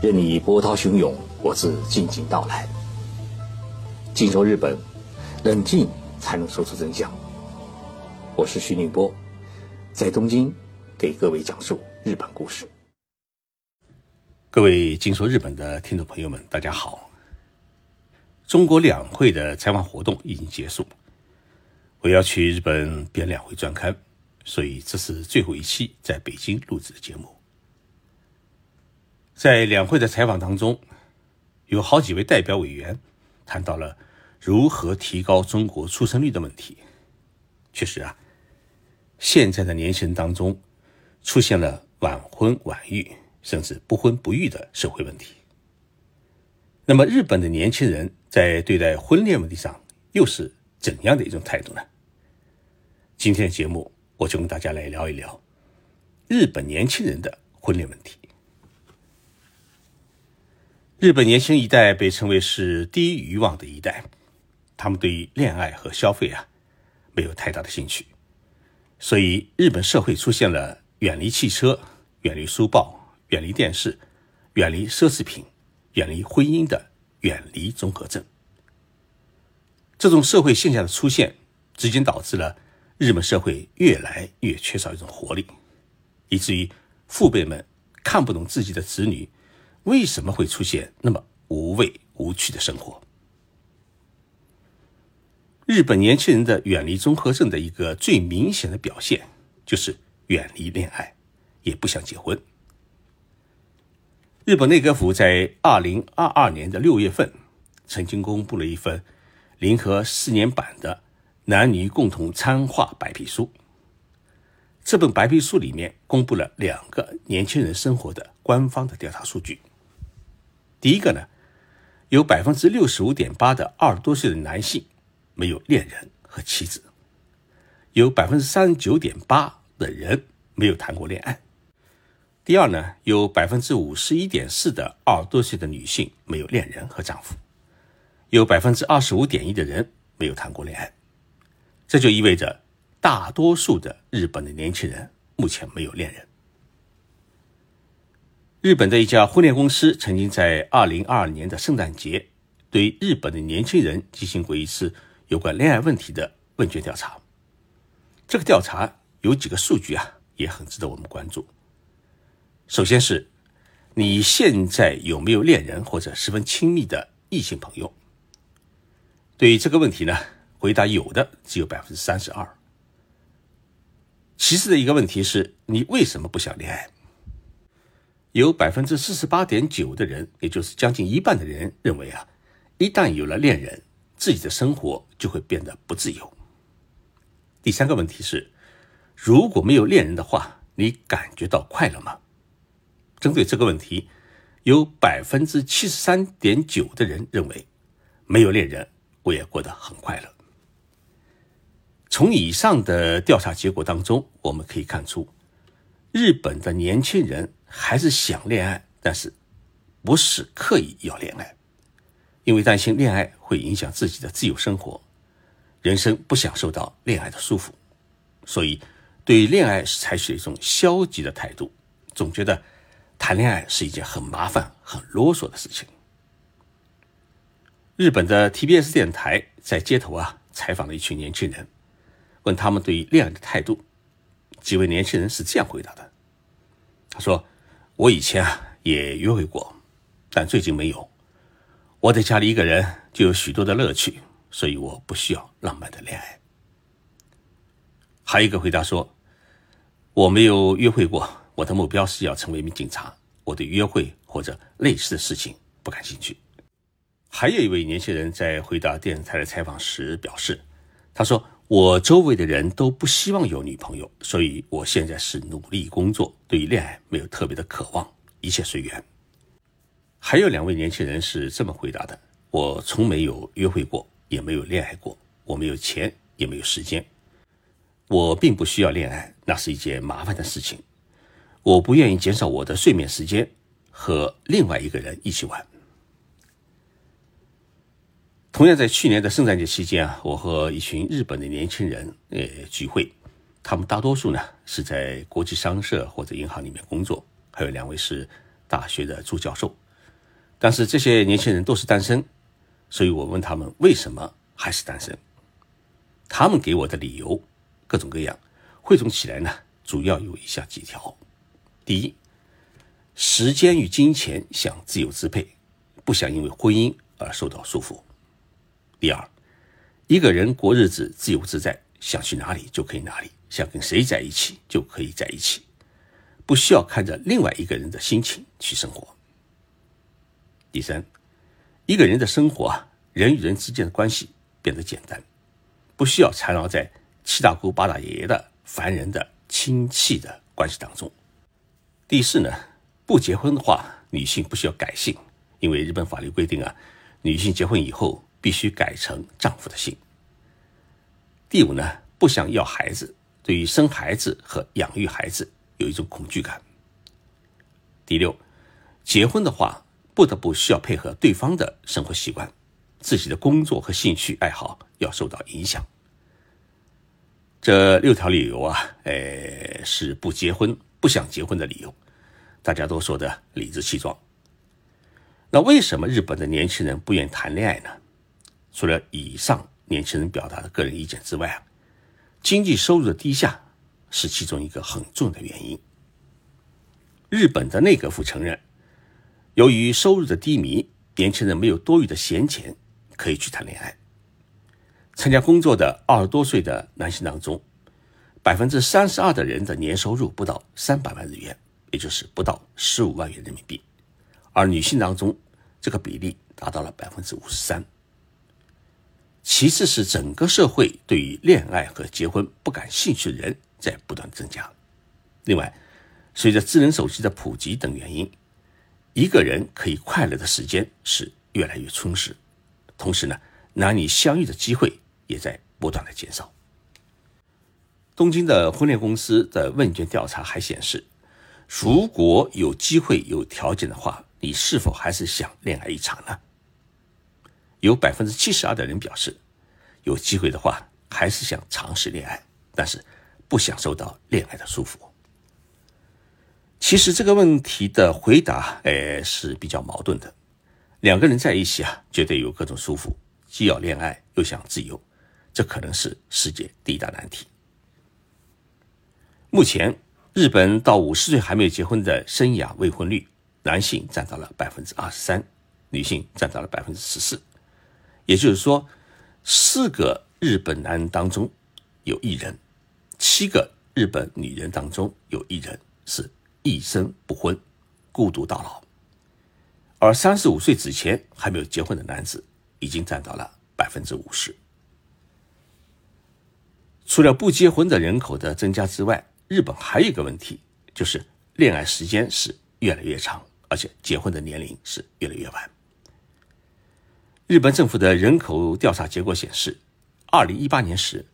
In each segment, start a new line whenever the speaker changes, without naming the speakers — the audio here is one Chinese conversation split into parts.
任你波涛汹涌，我自静静到来。静说日本，冷静才能说出真相。我是徐宁波，在东京给各位讲述日本故事。
各位静说日本的听众朋友们，大家好。中国两会的采访活动已经结束，我要去日本编两会专刊，所以这是最后一期在北京录制的节目。在两会的采访当中，有好几位代表委员谈到了如何提高中国出生率的问题。确实啊，现在的年轻人当中出现了晚婚晚育，甚至不婚不育的社会问题。那么，日本的年轻人在对待婚恋问题上又是怎样的一种态度呢？今天的节目，我就跟大家来聊一聊日本年轻人的婚恋问题。日本年轻一代被称为是低欲望的一代，他们对于恋爱和消费啊没有太大的兴趣，所以日本社会出现了远离汽车、远离书报、远离电视、远离奢侈品。远离婚姻的远离综合症，这种社会现象的出现，直接导致了日本社会越来越缺少一种活力，以至于父辈们看不懂自己的子女为什么会出现那么无味无趣的生活。日本年轻人的远离综合症的一个最明显的表现，就是远离恋爱，也不想结婚。日本内阁府在二零二二年的六月份，曾经公布了一份联合四年版的男女共同参画白皮书。这本白皮书里面公布了两个年轻人生活的官方的调查数据。第一个呢，有百分之六十五点八的二十多岁的男性没有恋人和妻子，有百分之三十九点八的人没有谈过恋爱。第二呢，有百分之五十一点四的二十多岁的女性没有恋人和丈夫，有百分之二十五点一的人没有谈过恋爱，这就意味着大多数的日本的年轻人目前没有恋人。日本的一家婚恋公司曾经在二零二二年的圣诞节对日本的年轻人进行过一次有关恋爱问题的问卷调查。这个调查有几个数据啊，也很值得我们关注。首先是，你现在有没有恋人或者十分亲密的异性朋友？对于这个问题呢，回答有的只有百分之三十二。其次的一个问题是你为什么不想恋爱？有百分之四十八点九的人，也就是将近一半的人认为啊，一旦有了恋人，自己的生活就会变得不自由。第三个问题是，如果没有恋人的话，你感觉到快乐吗？针对这个问题，有百分之七十三点九的人认为，没有恋人我也过得很快乐。从以上的调查结果当中，我们可以看出，日本的年轻人还是想恋爱，但是不是刻意要恋爱，因为担心恋爱会影响自己的自由生活，人生不想受到恋爱的束缚，所以对恋爱是采取一种消极的态度，总觉得。谈恋爱是一件很麻烦、很啰嗦的事情。日本的 TBS 电台在街头啊采访了一群年轻人，问他们对于恋爱的态度。几位年轻人是这样回答的：“他说，我以前啊也约会过，但最近没有。我在家里一个人就有许多的乐趣，所以我不需要浪漫的恋爱。”还有一个回答说：“我没有约会过。”我的目标是要成为一名警察。我对约会或者类似的事情不感兴趣。还有一位年轻人在回答电视台的采访时表示：“他说，我周围的人都不希望有女朋友，所以我现在是努力工作，对于恋爱没有特别的渴望，一切随缘。”还有两位年轻人是这么回答的：“我从没有约会过，也没有恋爱过，我没有钱，也没有时间。我并不需要恋爱，那是一件麻烦的事情。”我不愿意减少我的睡眠时间和另外一个人一起玩。同样，在去年的圣诞节期间啊，我和一群日本的年轻人呃聚会，他们大多数呢是在国际商社或者银行里面工作，还有两位是大学的助教授，但是这些年轻人都是单身，所以我问他们为什么还是单身，他们给我的理由各种各样，汇总起来呢，主要有以下几条：第一，时间与金钱想自由支配，不想因为婚姻而受到束缚；第二，一个人过日子自由自在，想去哪里就可以哪里，想跟谁在一起就可以在一起，不需要看着另外一个人的心情去生活。第三，一个人的生活啊，人与人之间的关系变得简单，不需要缠绕在七大姑八大爷的烦人的亲戚的关系当中。第四呢，不结婚的话，女性不需要改姓，因为日本法律规定啊，女性结婚以后必须改成丈夫的姓。第五呢，不想要孩子，对于生孩子和养育孩子有一种恐惧感。第六，结婚的话。不得不需要配合对方的生活习惯，自己的工作和兴趣爱好要受到影响。这六条理由啊，呃，是不结婚、不想结婚的理由，大家都说的理直气壮。那为什么日本的年轻人不愿谈恋爱呢？除了以上年轻人表达的个人意见之外啊，经济收入的低下是其中一个很重要的原因。日本的内阁府承认。由于收入的低迷，年轻人没有多余的闲钱可以去谈恋爱。参加工作的二十多岁的男性当中，百分之三十二的人的年收入不到三百万日元，也就是不到十五万元人民币；而女性当中，这个比例达到了百分之五十三。其次是整个社会对于恋爱和结婚不感兴趣的人在不断增加。另外，随着智能手机的普及等原因。一个人可以快乐的时间是越来越充实，同时呢，男女相遇的机会也在不断的减少。东京的婚恋公司的问卷调查还显示，如果有机会、有条件的话，你是否还是想恋爱一场呢？有百分之七十二的人表示，有机会的话还是想尝试恋爱，但是不想受到恋爱的束缚。其实这个问题的回答，哎，是比较矛盾的。两个人在一起啊，绝对有各种束缚，既要恋爱又想自由，这可能是世界第一大难题。目前，日本到五十岁还没有结婚的生涯未婚率，男性占到了百分之二十三，女性占到了百分之十四。也就是说，四个日本男人当中有一人，七个日本女人当中有一人是。一生不婚，孤独到老。而三十五岁之前还没有结婚的男子，已经占到了百分之五十。除了不结婚的人口的增加之外，日本还有一个问题，就是恋爱时间是越来越长，而且结婚的年龄是越来越晚。日本政府的人口调查结果显示，二零一八年时，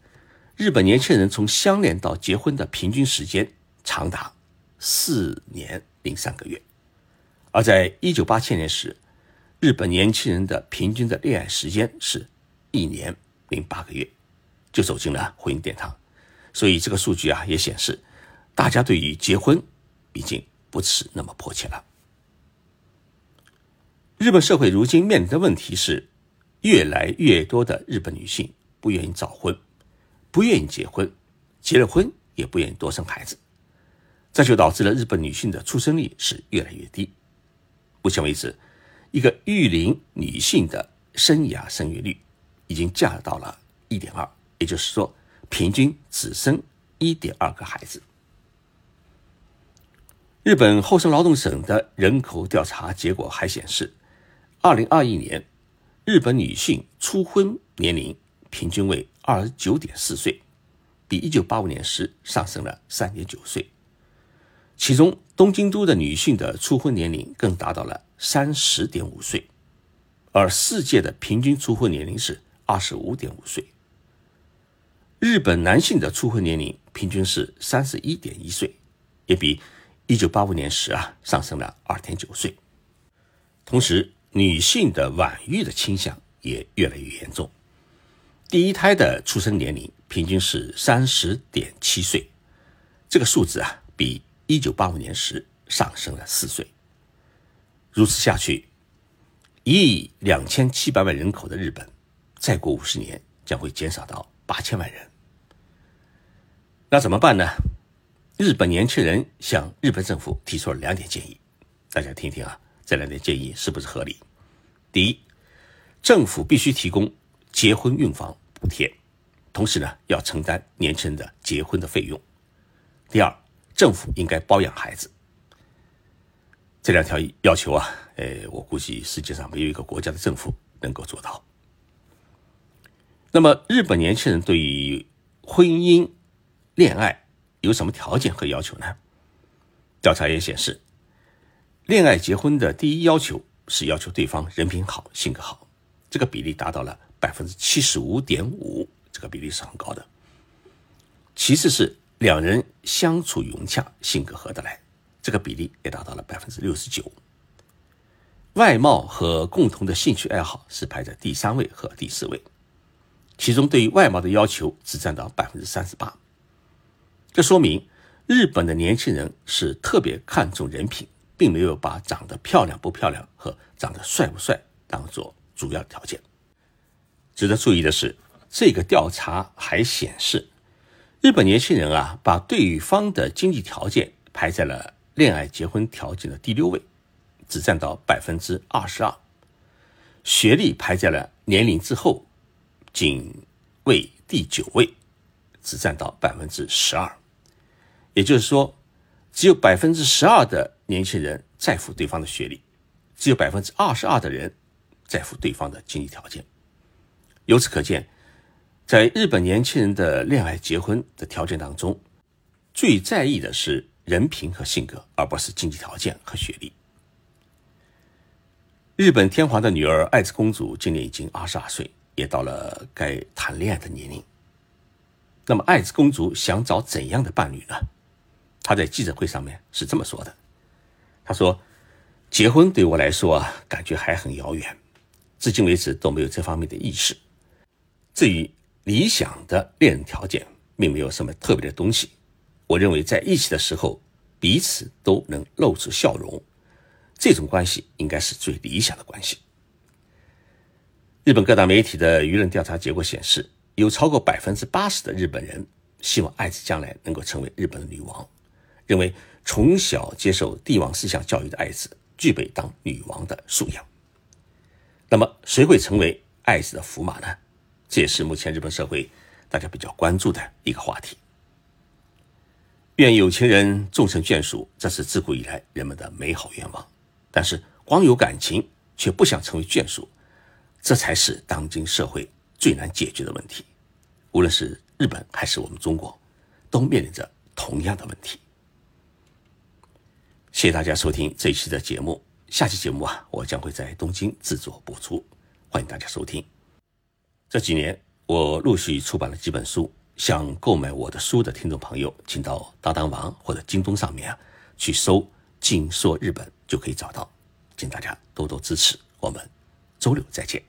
日本年轻人从相恋到结婚的平均时间长达。四年零三个月，而在一九八七年时，日本年轻人的平均的恋爱时间是一年零八个月，就走进了婚姻殿堂。所以这个数据啊，也显示大家对于结婚已经不是那么迫切了。日本社会如今面临的问题是，越来越多的日本女性不愿意早婚，不愿意结婚，结了婚也不愿意多生孩子。这就导致了日本女性的出生率是越来越低。目前为止，一个育龄女性的生涯生育率已经降到了一点二，也就是说，平均只生一点二个孩子。日本厚生劳动省的人口调查结果还显示，二零二一年，日本女性初婚年龄平均为二十九点四岁，比一九八五年时上升了三点九岁。其中，东京都的女性的初婚年龄更达到了三十点五岁，而世界的平均初婚年龄是二十五点五岁。日本男性的初婚年龄平均是三十一点一岁，也比一九八五年时啊上升了二点九岁。同时，女性的晚育的倾向也越来越严重，第一胎的出生年龄平均是三十点七岁，这个数字啊比。一九八五年时上升了四岁，如此下去，一亿两千七百万人口的日本，再过五十年将会减少到八千万人。那怎么办呢？日本年轻人向日本政府提出了两点建议，大家听听啊，这两点建议是不是合理？第一，政府必须提供结婚孕房补贴，同时呢，要承担年轻人的结婚的费用。第二，政府应该包养孩子。这两条要求啊，呃，我估计世界上没有一个国家的政府能够做到。那么，日本年轻人对于婚姻、恋爱有什么条件和要求呢？调查也显示，恋爱结婚的第一要求是要求对方人品好、性格好，这个比例达到了百分之七十五点五，这个比例是很高的。其次是两人相处融洽、性格合得来。这个比例也达到了百分之六十九。外貌和共同的兴趣爱好是排在第三位和第四位，其中对于外貌的要求只占到百分之三十八。这说明日本的年轻人是特别看重人品，并没有把长得漂亮不漂亮和长得帅不帅当做主要条件。值得注意的是，这个调查还显示，日本年轻人啊，把对方的经济条件排在了。恋爱结婚条件的第六位，只占到百分之二十二，学历排在了年龄之后，仅位第九位，只占到百分之十二。也就是说，只有百分之十二的年轻人在乎对方的学历，只有百分之二十二的人在乎对方的经济条件。由此可见，在日本年轻人的恋爱结婚的条件当中，最在意的是。人品和性格，而不是经济条件和学历。日本天皇的女儿爱子公主今年已经二十二岁，也到了该谈恋爱的年龄。那么，爱子公主想找怎样的伴侣呢？他在记者会上面是这么说的：“他说，结婚对我来说啊，感觉还很遥远，至今为止都没有这方面的意识。至于理想的恋人条件，并没有什么特别的东西。”我认为在一起的时候，彼此都能露出笑容，这种关系应该是最理想的关系。日本各大媒体的舆论调查结果显示，有超过百分之八十的日本人希望爱子将来能够成为日本的女王，认为从小接受帝王思想教育的爱子具备当女王的素养。那么，谁会成为爱子的驸马呢？这也是目前日本社会大家比较关注的一个话题。愿有情人终成眷属，这是自古以来人们的美好愿望。但是，光有感情却不想成为眷属，这才是当今社会最难解决的问题。无论是日本还是我们中国，都面临着同样的问题。谢谢大家收听这一期的节目，下期节目啊，我将会在东京制作播出，欢迎大家收听。这几年，我陆续出版了几本书。想购买我的书的听众朋友，请到当当网或者京东上面啊去搜《静说日本》就可以找到，请大家多多支持。我们周六再见。